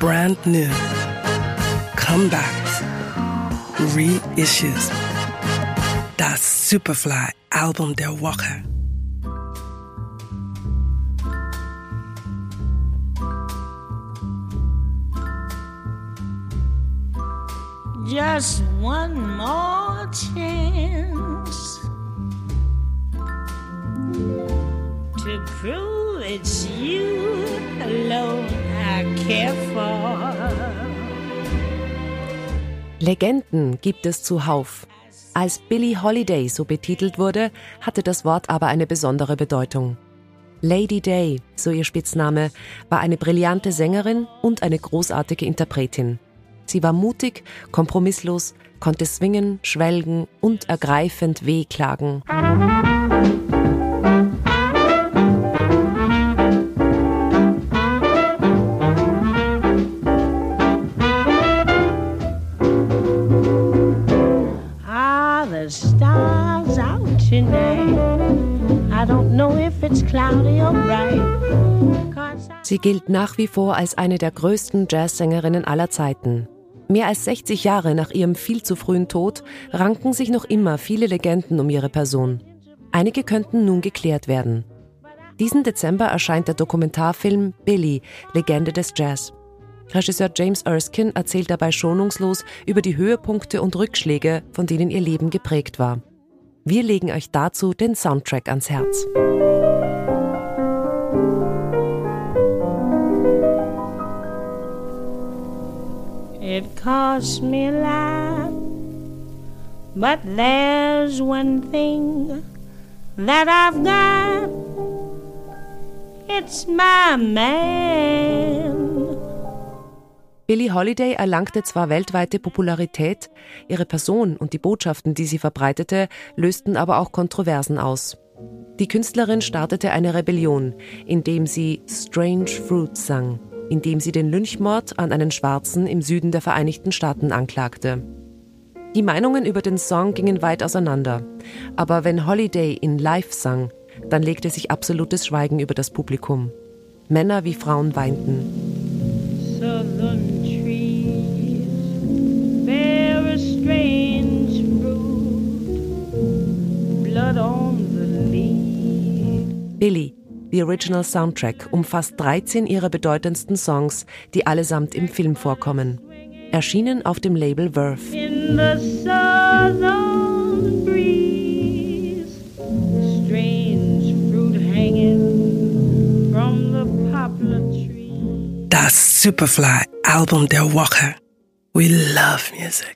brand new, comebacks, reissues. Das Superfly Album der Woche. Just one more chance to prove it's you alone Care for. Legenden gibt es zuhauf. Als Billie Holiday so betitelt wurde, hatte das Wort aber eine besondere Bedeutung. Lady Day, so ihr Spitzname, war eine brillante Sängerin und eine großartige Interpretin. Sie war mutig, kompromisslos, konnte swingen, schwelgen und ergreifend wehklagen. Stars out tonight? I don't know if it's cloudy or bright. Sie gilt nach wie vor als eine der größten Jazzsängerinnen aller Zeiten. Mehr als 60 Jahre nach ihrem viel zu frühen Tod ranken sich noch immer viele Legenden um ihre Person. Einige könnten nun geklärt werden. Diesen Dezember erscheint der Dokumentarfilm Billy, Legende des Jazz. Regisseur James Erskine erzählt dabei schonungslos über die Höhepunkte und Rückschläge, von denen ihr Leben geprägt war. Wir legen euch dazu den Soundtrack ans Herz. It costs me a but there's one thing that I've got. It's my man. Billie Holiday erlangte zwar weltweite Popularität, ihre Person und die Botschaften, die sie verbreitete, lösten aber auch Kontroversen aus. Die Künstlerin startete eine Rebellion, indem sie Strange Fruit sang, indem sie den Lynchmord an einen Schwarzen im Süden der Vereinigten Staaten anklagte. Die Meinungen über den Song gingen weit auseinander, aber wenn Holiday ihn live sang, dann legte sich absolutes Schweigen über das Publikum. Männer wie Frauen weinten. Southern trees bear a strange fruit, blood on the leaves. Billy, the Original Soundtrack, umfasst 13 ihrer bedeutendsten Songs, die allesamt im Film vorkommen. Erschienen auf dem Label Verve. Das Superfly Album der Woche. We love music.